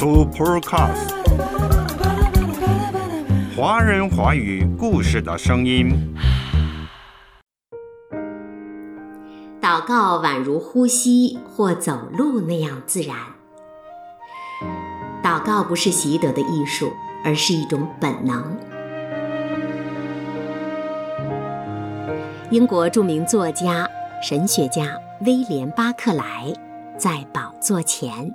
Supercast，华人华语故事的声音。祷告宛如呼吸或走路那样自然。祷告不是习得的艺术，而是一种本能。英国著名作家、神学家威廉·巴克莱在宝座前。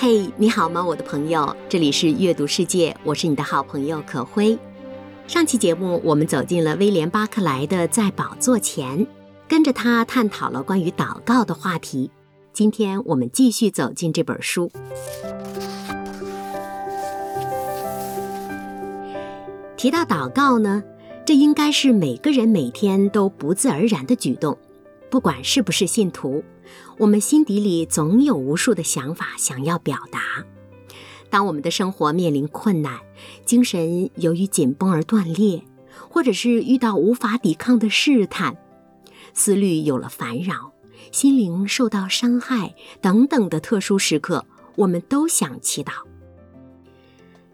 嘿，你好吗，我的朋友？这里是阅读世界，我是你的好朋友可辉。上期节目我们走进了威廉·巴克莱的《在宝座前》，跟着他探讨了关于祷告的话题。今天我们继续走进这本书。提到祷告呢，这应该是每个人每天都不自而然的举动，不管是不是信徒。我们心底里总有无数的想法想要表达。当我们的生活面临困难，精神由于紧绷而断裂，或者是遇到无法抵抗的试探，思虑有了烦扰，心灵受到伤害等等的特殊时刻，我们都想祈祷。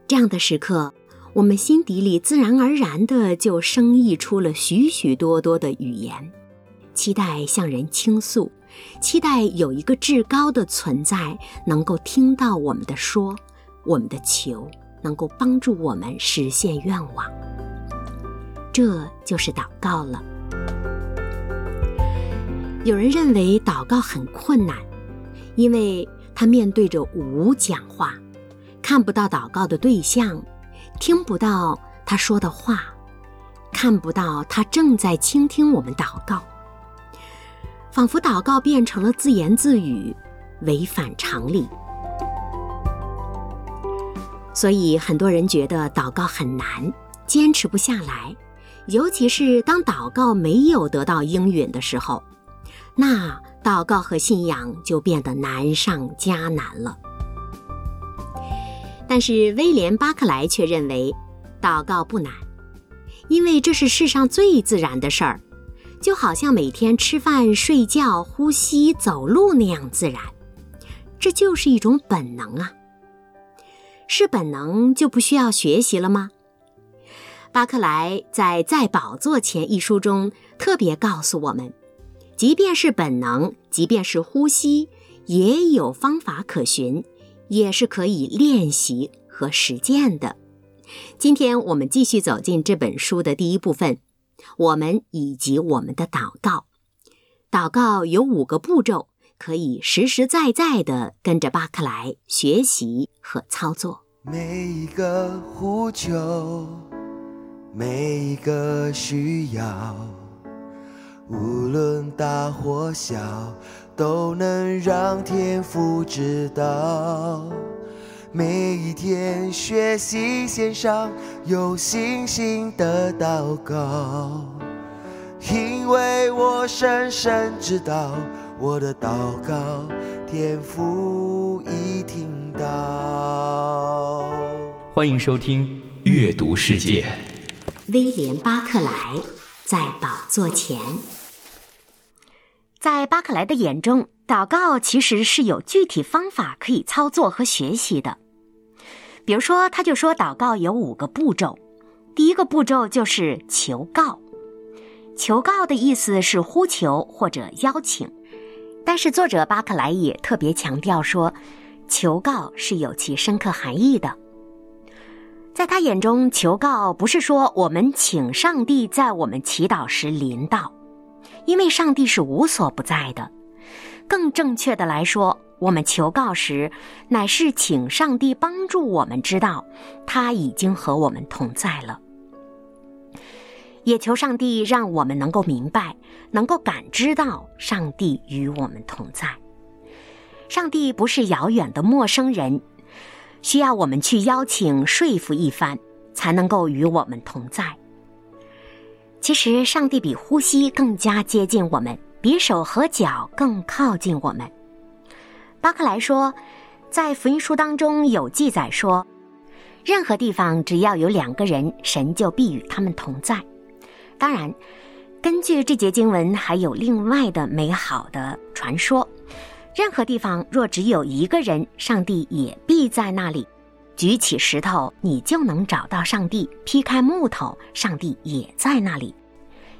这样的时刻，我们心底里自然而然的就生溢出了许许多多的语言，期待向人倾诉。期待有一个至高的存在能够听到我们的说，我们的求，能够帮助我们实现愿望。这就是祷告了。有人认为祷告很困难，因为他面对着无讲话，看不到祷告的对象，听不到他说的话，看不到他正在倾听我们祷告。仿佛祷告变成了自言自语，违反常理。所以很多人觉得祷告很难，坚持不下来。尤其是当祷告没有得到应允的时候，那祷告和信仰就变得难上加难了。但是威廉·巴克莱却认为，祷告不难，因为这是世上最自然的事儿。就好像每天吃饭、睡觉、呼吸、走路那样自然，这就是一种本能啊。是本能就不需要学习了吗？巴克莱在《在宝座前》一书中特别告诉我们，即便是本能，即便是呼吸，也有方法可循，也是可以练习和实践的。今天我们继续走进这本书的第一部分。我们以及我们的祷告，祷告有五个步骤，可以实实在在的跟着巴克莱学习和操作。每一个呼求，每一个需要，无论大或小，都能让天父知道。每一天学习线上有信心的祷告，因为我深深知道我的祷告天父已听到。欢迎收听《阅读世界》。威廉·巴克莱在宝座前，在巴克莱的眼中，祷告其实是有具体方法可以操作和学习的。比如说，他就说祷告有五个步骤，第一个步骤就是求告。求告的意思是呼求或者邀请，但是作者巴克莱也特别强调说，求告是有其深刻含义的。在他眼中，求告不是说我们请上帝在我们祈祷时临到，因为上帝是无所不在的。更正确的来说。我们求告时，乃是请上帝帮助我们知道，他已经和我们同在了。也求上帝让我们能够明白，能够感知到上帝与我们同在。上帝不是遥远的陌生人，需要我们去邀请、说服一番，才能够与我们同在。其实，上帝比呼吸更加接近我们，比手和脚更靠近我们。巴克莱说，在福音书当中有记载说，任何地方只要有两个人，神就必与他们同在。当然，根据这节经文，还有另外的美好的传说。任何地方若只有一个人，上帝也必在那里。举起石头，你就能找到上帝；劈开木头，上帝也在那里。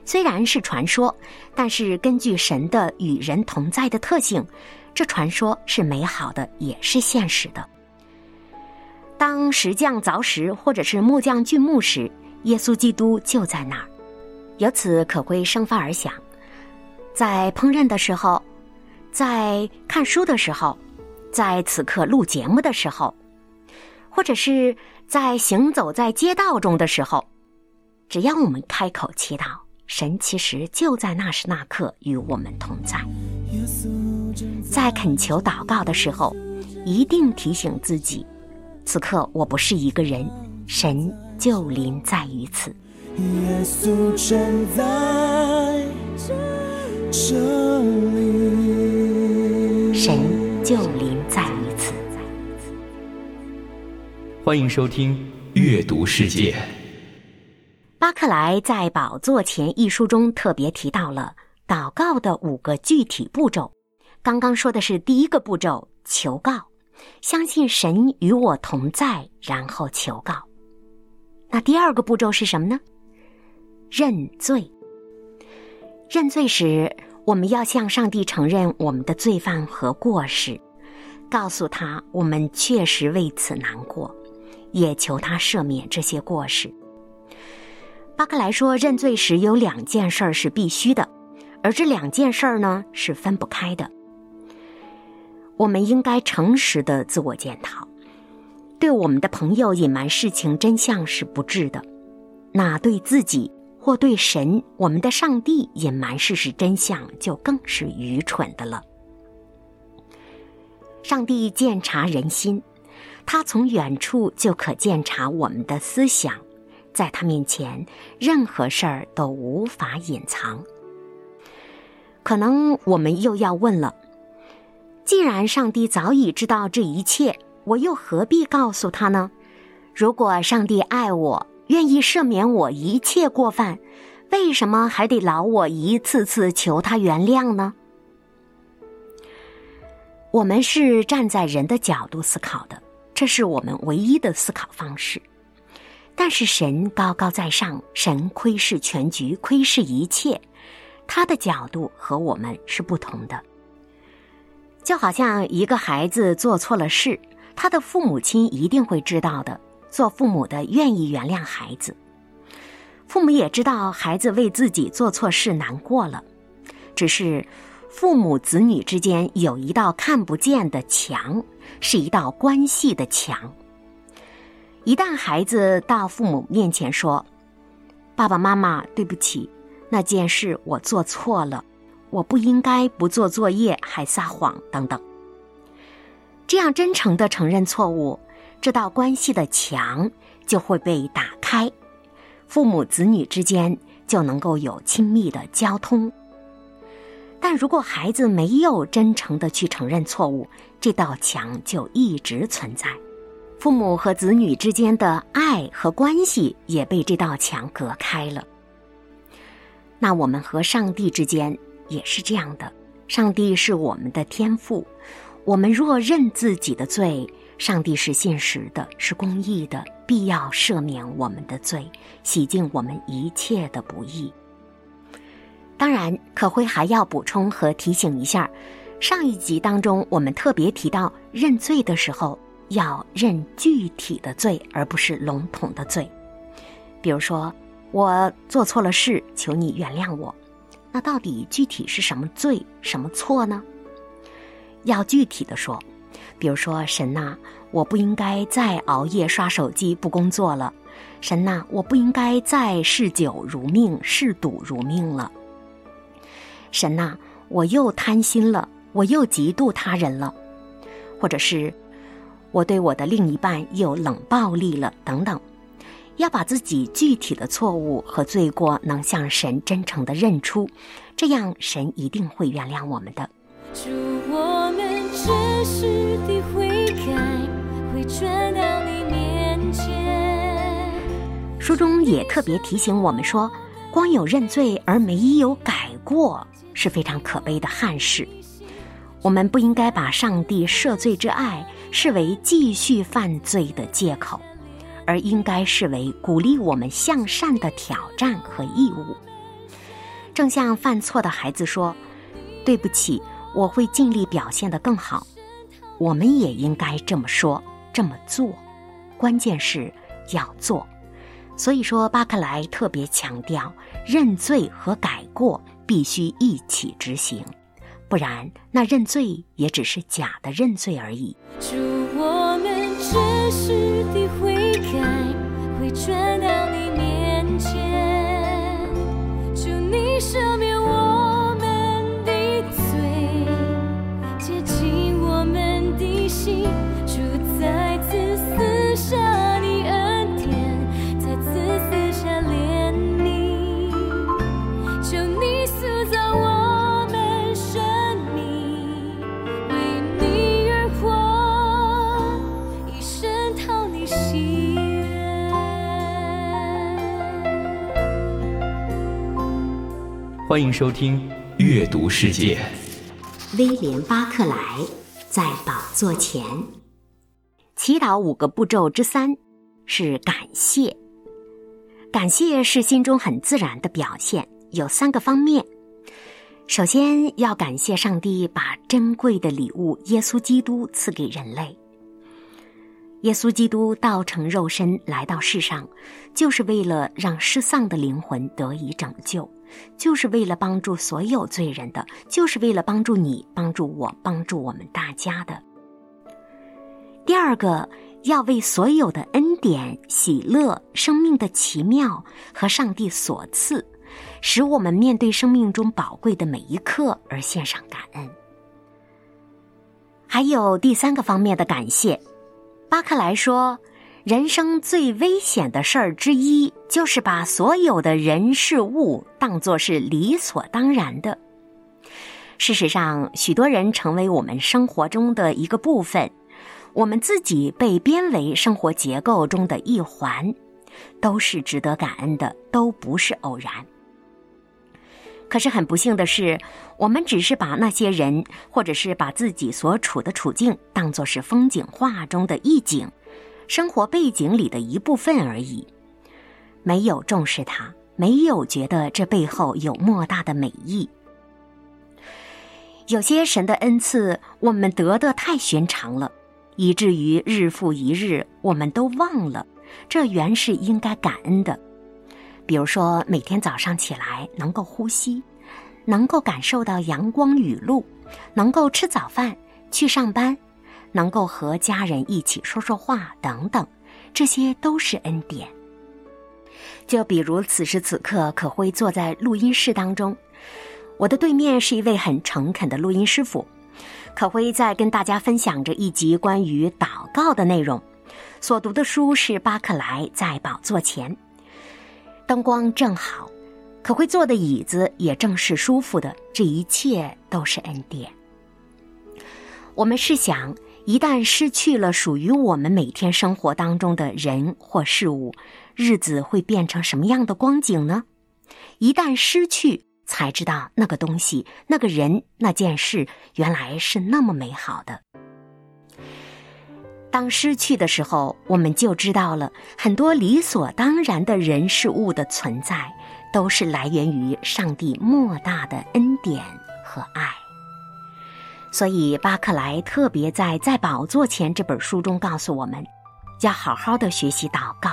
虽然是传说，但是根据神的与人同在的特性，这传说是美好的，也是现实的。当石匠凿石，或者是木匠锯木时，耶稣基督就在那儿。由此可归生发而想，在烹饪的时候，在看书的时候，在此刻录节目的时候。或者是在行走在街道中的时候，只要我们开口祈祷，神其实就在那时那刻与我们同在。在恳求祷告的时候，一定提醒自己，此刻我不是一个人，神就临在于此。耶稣正在这里，神就临在于此。欢迎收听《阅读世界》。巴克莱在《宝座前》一书中特别提到了祷告的五个具体步骤。刚刚说的是第一个步骤，求告，相信神与我同在，然后求告。那第二个步骤是什么呢？认罪。认罪时，我们要向上帝承认我们的罪犯和过失，告诉他我们确实为此难过。也求他赦免这些过失。巴克莱说，认罪时有两件事是必须的，而这两件事呢是分不开的。我们应该诚实的自我检讨，对我们的朋友隐瞒事情真相是不智的，那对自己或对神，我们的上帝隐瞒事实真相就更是愚蠢的了。上帝鉴察人心。他从远处就可鉴察我们的思想，在他面前，任何事儿都无法隐藏。可能我们又要问了：既然上帝早已知道这一切，我又何必告诉他呢？如果上帝爱我，愿意赦免我一切过犯，为什么还得劳我一次次求他原谅呢？我们是站在人的角度思考的。这是我们唯一的思考方式，但是神高高在上，神窥视全局，窥视一切，他的角度和我们是不同的。就好像一个孩子做错了事，他的父母亲一定会知道的，做父母的愿意原谅孩子，父母也知道孩子为自己做错事难过了，只是。父母子女之间有一道看不见的墙，是一道关系的墙。一旦孩子到父母面前说：“爸爸妈妈，对不起，那件事我做错了，我不应该不做作业还撒谎等等。”这样真诚的承认错误，这道关系的墙就会被打开，父母子女之间就能够有亲密的交通。但如果孩子没有真诚的去承认错误，这道墙就一直存在，父母和子女之间的爱和关系也被这道墙隔开了。那我们和上帝之间也是这样的，上帝是我们的天赋，我们若认自己的罪，上帝是现实的，是公义的，必要赦免我们的罪，洗净我们一切的不义。当然，可辉还要补充和提醒一下，上一集当中我们特别提到认罪的时候要认具体的罪，而不是笼统的罪。比如说，我做错了事，求你原谅我。那到底具体是什么罪、什么错呢？要具体的说，比如说，神呐，我不应该再熬夜刷手机不工作了。神呐，我不应该再嗜酒如命、嗜赌如命了。神呐，我又贪心了，我又嫉妒他人了，或者是我对我的另一半又冷暴力了，等等。要把自己具体的错误和罪过能向神真诚的认出，这样神一定会原谅我们的。祝我们真实的悔改，会转到你面前。书中也特别提醒我们说，光有认罪而没有改过是非常可悲的憾事。我们不应该把上帝赦罪之爱视为继续犯罪的借口。而应该视为鼓励我们向善的挑战和义务。正像犯错的孩子说：“对不起，我会尽力表现得更好。”我们也应该这么说，这么做。关键是要做。所以说，巴克莱特别强调，认罪和改过必须一起执行，不然那认罪也只是假的认罪而已。祝我们真实的悔改，转到你面前，祝你生命欢迎收听《阅读世界》。威廉·巴克莱在宝座前，祈祷五个步骤之三是感谢。感谢是心中很自然的表现，有三个方面。首先要感谢上帝把珍贵的礼物耶稣基督赐给人类。耶稣基督道成肉身来到世上，就是为了让失丧的灵魂得以拯救，就是为了帮助所有罪人的，就是为了帮助你、帮助我、帮助我们大家的。第二个，要为所有的恩典、喜乐、生命的奇妙和上帝所赐，使我们面对生命中宝贵的每一刻而献上感恩。还有第三个方面的感谢。巴克莱说：“人生最危险的事儿之一，就是把所有的人事物当作是理所当然的。事实上，许多人成为我们生活中的一个部分，我们自己被编为生活结构中的一环，都是值得感恩的，都不是偶然。可是很不幸的是，我们只是把那些人，或者是把自己所处的处境当作是风景画中的一景，生活背景里的一部分而已，没有重视它，没有觉得这背后有莫大的美意。有些神的恩赐，我们得的太寻常了，以至于日复一日，我们都忘了，这原是应该感恩的。比如说，每天早上起来能够呼吸，能够感受到阳光雨露，能够吃早饭、去上班，能够和家人一起说说话等等，这些都是恩典。就比如此时此刻，可辉坐在录音室当中，我的对面是一位很诚恳的录音师傅，可辉在跟大家分享着一集关于祷告的内容，所读的书是巴克莱在宝座前。灯光正好，可会坐的椅子也正是舒服的，这一切都是恩典。我们试想，一旦失去了属于我们每天生活当中的人或事物，日子会变成什么样的光景呢？一旦失去，才知道那个东西、那个人、那件事原来是那么美好的。当失去的时候，我们就知道了很多理所当然的人事物的存在，都是来源于上帝莫大的恩典和爱。所以，巴克莱特别在《在宝座前》这本书中告诉我们，要好好的学习祷告，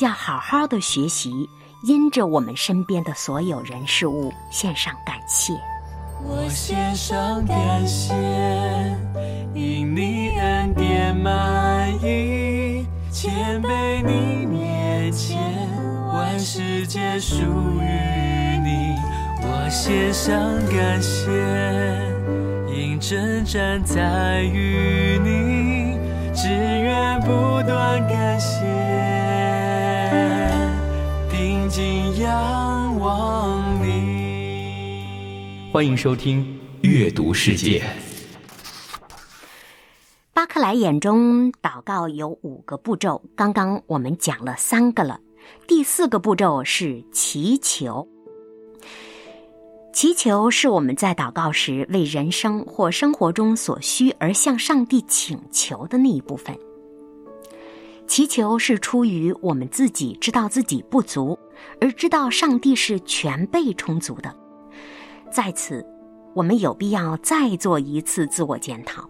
要好好的学习，因着我们身边的所有人事物献上感谢。我献上感谢，因你恩典满溢，谦卑你面前，万世界属于你，我献上感谢，因征战在于你，只愿不断感谢，定睛仰望你。欢迎收听《阅读世界》。巴克莱眼中，祷告有五个步骤，刚刚我们讲了三个了。第四个步骤是祈求。祈求是我们在祷告时为人生或生活中所需而向上帝请求的那一部分。祈求是出于我们自己知道自己不足，而知道上帝是全备充足的。在此，我们有必要再做一次自我检讨。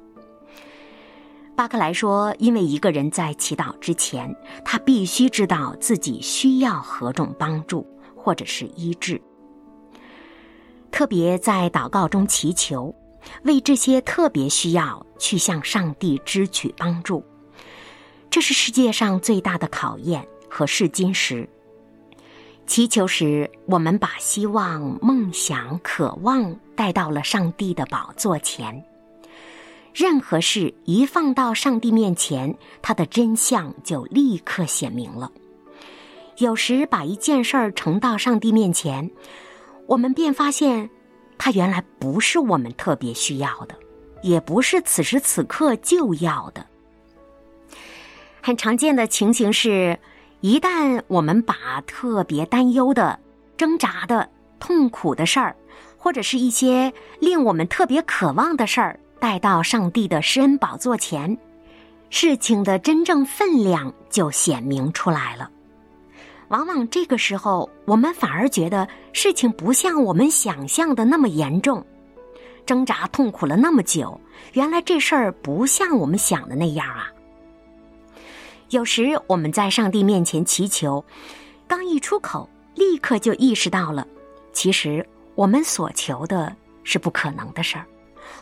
巴克莱说：“因为一个人在祈祷之前，他必须知道自己需要何种帮助或者是医治。特别在祷告中祈求，为这些特别需要去向上帝支取帮助，这是世界上最大的考验和试金石。祈求时，我们把希望、梦想、渴望带到了上帝的宝座前。”任何事一放到上帝面前，它的真相就立刻显明了。有时把一件事儿呈到上帝面前，我们便发现，它原来不是我们特别需要的，也不是此时此刻就要的。很常见的情形是，一旦我们把特别担忧的、挣扎的、痛苦的事儿，或者是一些令我们特别渴望的事儿，带到上帝的施恩宝座前，事情的真正分量就显明出来了。往往这个时候，我们反而觉得事情不像我们想象的那么严重。挣扎痛苦了那么久，原来这事儿不像我们想的那样啊！有时我们在上帝面前祈求，刚一出口，立刻就意识到了，其实我们所求的是不可能的事儿。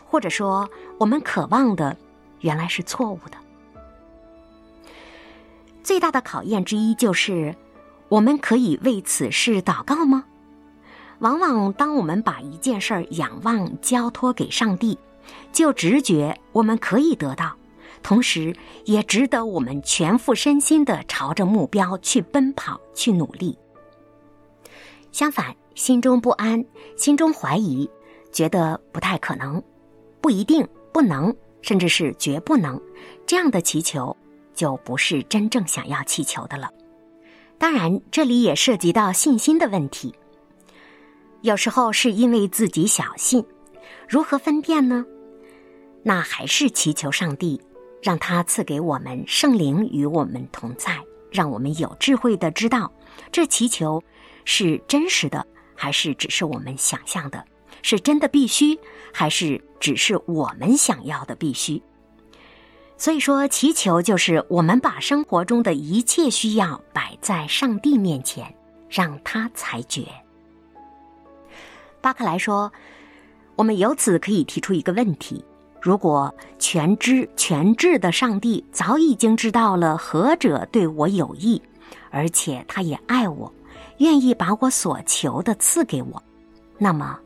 或者说，我们渴望的原来是错误的。最大的考验之一就是，我们可以为此事祷告吗？往往当我们把一件事儿仰望交托给上帝，就直觉我们可以得到，同时也值得我们全副身心的朝着目标去奔跑、去努力。相反，心中不安、心中怀疑，觉得不太可能。不一定不能，甚至是绝不能，这样的祈求就不是真正想要祈求的了。当然，这里也涉及到信心的问题。有时候是因为自己小信，如何分辨呢？那还是祈求上帝，让他赐给我们圣灵与我们同在，让我们有智慧的知道这祈求是真实的，还是只是我们想象的。是真的必须，还是只是我们想要的必须？所以说，祈求就是我们把生活中的一切需要摆在上帝面前，让他裁决。巴克莱说：“我们由此可以提出一个问题：如果全知全智的上帝早已经知道了何者对我有益，而且他也爱我，愿意把我所求的赐给我，那么？”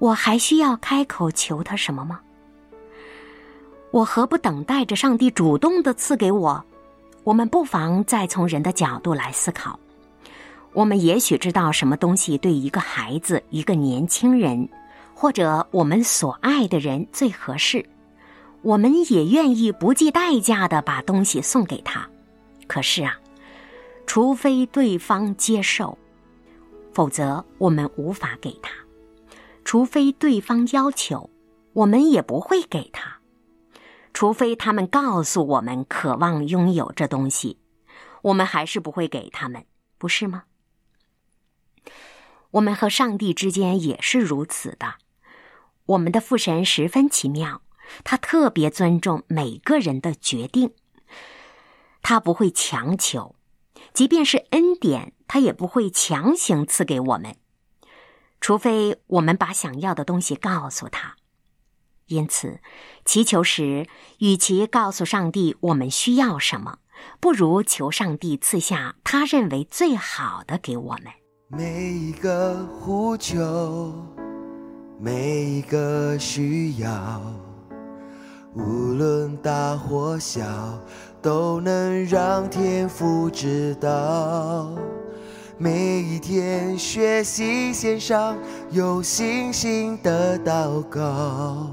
我还需要开口求他什么吗？我何不等待着上帝主动的赐给我？我们不妨再从人的角度来思考。我们也许知道什么东西对一个孩子、一个年轻人，或者我们所爱的人最合适，我们也愿意不计代价的把东西送给他。可是啊，除非对方接受，否则我们无法给他。除非对方要求，我们也不会给他；除非他们告诉我们渴望拥有这东西，我们还是不会给他们，不是吗？我们和上帝之间也是如此的。我们的父神十分奇妙，他特别尊重每个人的决定，他不会强求，即便是恩典，他也不会强行赐给我们。除非我们把想要的东西告诉他，因此，祈求时与其告诉上帝我们需要什么，不如求上帝赐下他认为最好的给我们。每一个呼求，每一个需要，无论大或小，都能让天父知道。每一天学习线上有信心的祷告，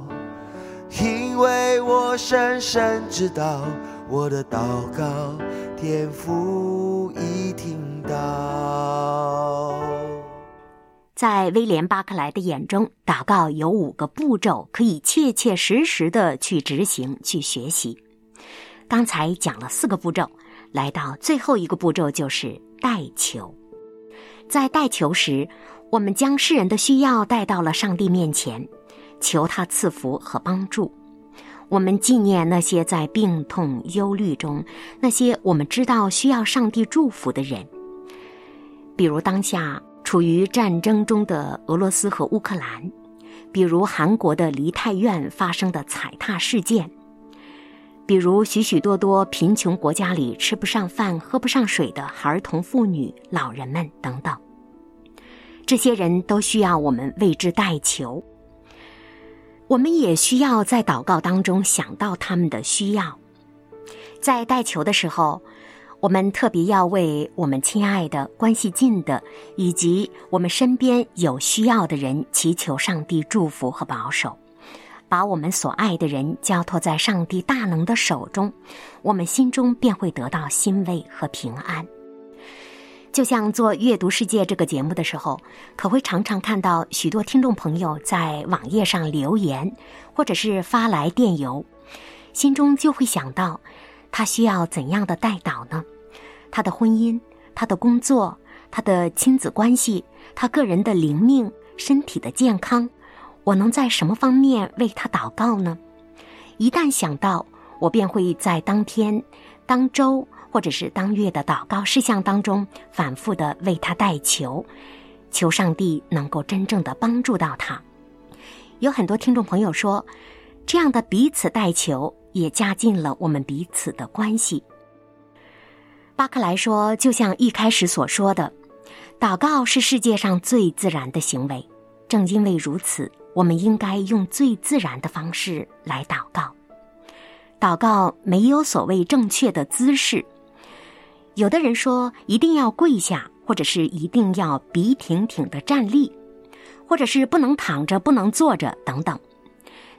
因为我深深知道我的祷告天父已听到。在威廉·巴克莱的眼中，祷告有五个步骤，可以切切实实的去执行、去学习。刚才讲了四个步骤，来到最后一个步骤就是代求。在代求时，我们将世人的需要带到了上帝面前，求他赐福和帮助。我们纪念那些在病痛、忧虑中，那些我们知道需要上帝祝福的人，比如当下处于战争中的俄罗斯和乌克兰，比如韩国的梨泰院发生的踩踏事件，比如许许多多贫穷国家里吃不上饭、喝不上水的儿童、妇女、老人们等等。这些人都需要我们为之代求。我们也需要在祷告当中想到他们的需要。在代求的时候，我们特别要为我们亲爱的、关系近的以及我们身边有需要的人祈求上帝祝福和保守，把我们所爱的人交托在上帝大能的手中，我们心中便会得到欣慰和平安。就像做《阅读世界》这个节目的时候，可会常常看到许多听众朋友在网页上留言，或者是发来电邮，心中就会想到，他需要怎样的带导呢？他的婚姻、他的工作、他的亲子关系、他个人的灵命、身体的健康，我能在什么方面为他祷告呢？一旦想到，我便会在当天、当周。或者是当月的祷告事项当中，反复的为他代求，求上帝能够真正的帮助到他。有很多听众朋友说，这样的彼此代求也加进了我们彼此的关系。巴克莱说，就像一开始所说的，祷告是世界上最自然的行为。正因为如此，我们应该用最自然的方式来祷告。祷告没有所谓正确的姿势。有的人说一定要跪下，或者是一定要笔挺挺的站立，或者是不能躺着、不能坐着等等。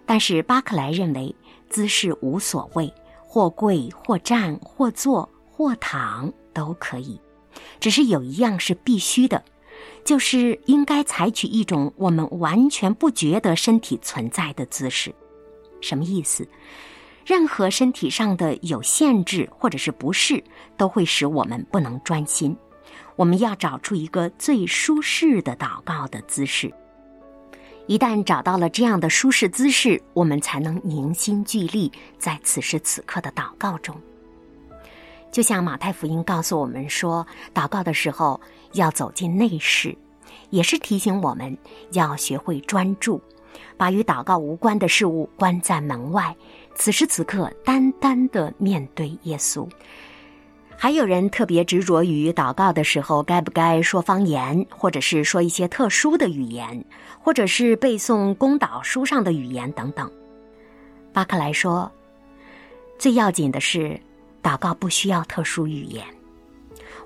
但是巴克莱认为姿势无所谓，或跪、或站、或坐、或躺都可以，只是有一样是必须的，就是应该采取一种我们完全不觉得身体存在的姿势。什么意思？任何身体上的有限制或者是不适，都会使我们不能专心。我们要找出一个最舒适的祷告的姿势。一旦找到了这样的舒适姿势，我们才能凝心聚力在此时此刻的祷告中。就像马太福音告诉我们说，祷告的时候要走进内室，也是提醒我们要学会专注，把与祷告无关的事物关在门外。此时此刻，单单的面对耶稣。还有人特别执着于祷告的时候该不该说方言，或者是说一些特殊的语言，或者是背诵公祷书上的语言等等。巴克莱说，最要紧的是，祷告不需要特殊语言，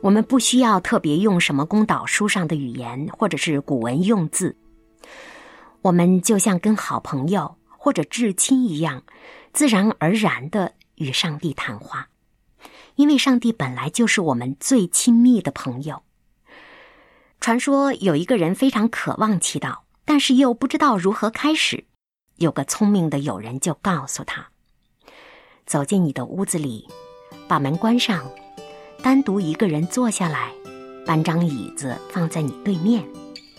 我们不需要特别用什么公祷书上的语言，或者是古文用字。我们就像跟好朋友或者至亲一样。自然而然的与上帝谈话，因为上帝本来就是我们最亲密的朋友。传说有一个人非常渴望祈祷，但是又不知道如何开始。有个聪明的友人就告诉他：“走进你的屋子里，把门关上，单独一个人坐下来，搬张椅子放在你对面，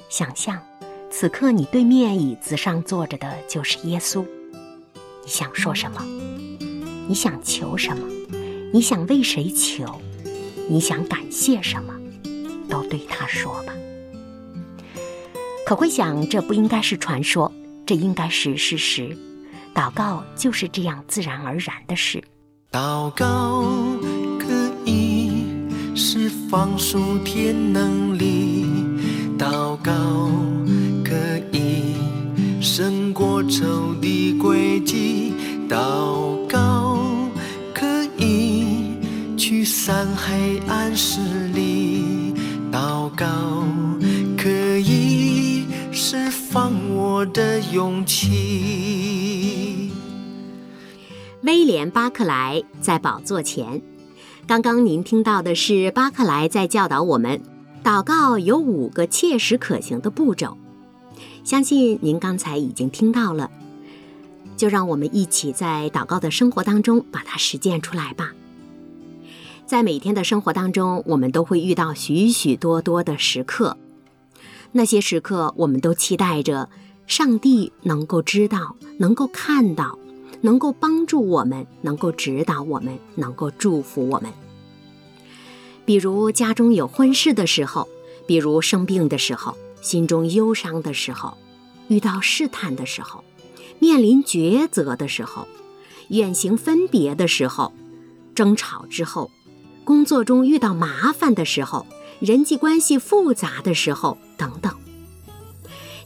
想象此刻你对面椅子上坐着的就是耶稣。”你想说什么？你想求什么？你想为谁求？你想感谢什么？都对他说吧。可会想，这不应该是传说，这应该是事实。祷告就是这样自然而然的事。祷告可以释放属天能力，祷告仇敌诡计，祷告可以驱散黑暗势力，祷告可以释放我的勇气。威廉·巴克莱在宝座前。刚刚您听到的是巴克莱在教导我们，祷告有五个切实可行的步骤。相信您刚才已经听到了，就让我们一起在祷告的生活当中把它实践出来吧。在每天的生活当中，我们都会遇到许许多多的时刻，那些时刻我们都期待着上帝能够知道，能够看到。能够帮助我们，能够指导我们，能够祝福我们。比如家中有婚事的时候，比如生病的时候，心中忧伤的时候，遇到试探的时候，面临抉择的时候，远行分别的时候，争吵之后，工作中遇到麻烦的时候，人际关系复杂的时候，等等。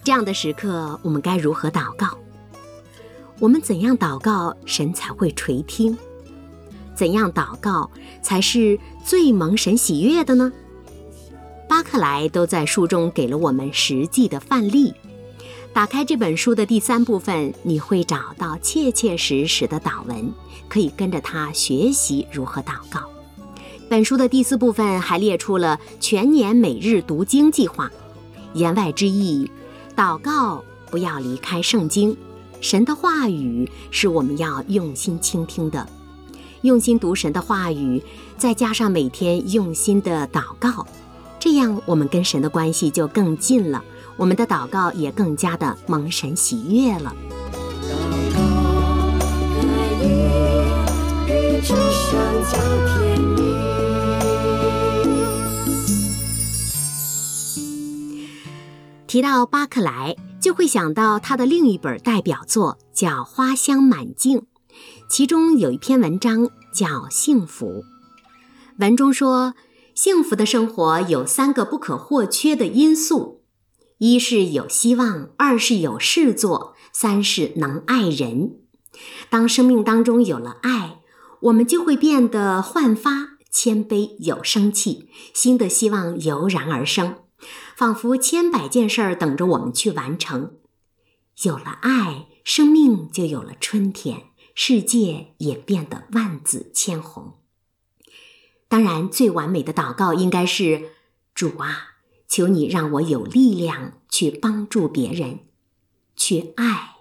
这样的时刻，我们该如何祷告？我们怎样祷告，神才会垂听？怎样祷告才是最蒙神喜悦的呢？巴克莱都在书中给了我们实际的范例。打开这本书的第三部分，你会找到切切实实的祷文，可以跟着他学习如何祷告。本书的第四部分还列出了全年每日读经计划，言外之意，祷告不要离开圣经。神的话语是我们要用心倾听的，用心读神的话语，再加上每天用心的祷告，这样我们跟神的关系就更近了，我们的祷告也更加的蒙神喜悦了。提到巴克莱。就会想到他的另一本代表作叫《花香满径》，其中有一篇文章叫《幸福》。文中说，幸福的生活有三个不可或缺的因素：一是有希望，二是有事做，三是能爱人。当生命当中有了爱，我们就会变得焕发、谦卑、有生气，新的希望油然而生。仿佛千百件事儿等着我们去完成。有了爱，生命就有了春天，世界也变得万紫千红。当然，最完美的祷告应该是：主啊，求你让我有力量去帮助别人，去爱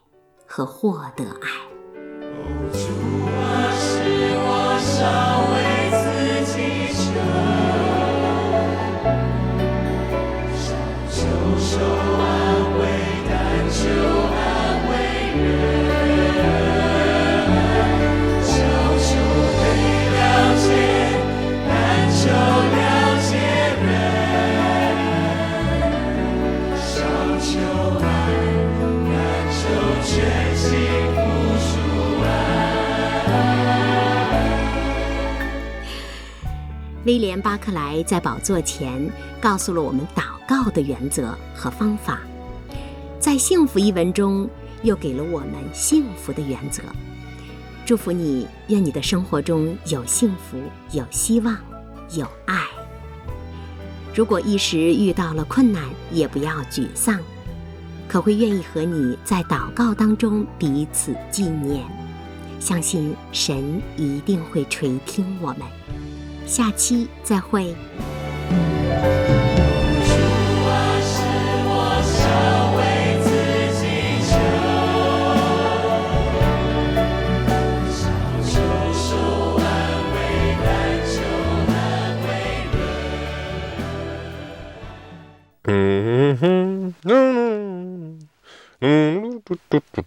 和获得爱。巴克莱在宝座前告诉了我们祷告的原则和方法，在《幸福》一文中又给了我们幸福的原则。祝福你，愿你的生活中有幸福、有希望、有爱。如果一时遇到了困难，也不要沮丧，可会愿意和你在祷告当中彼此纪念，相信神一定会垂听我们。下期再会。嗯哼，嗯嗯，嘟嘟嘟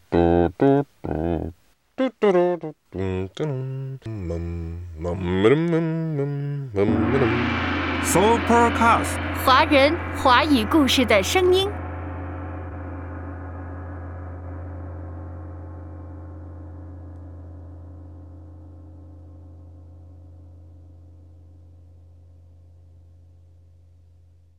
Supercast，华人华语故事的声音。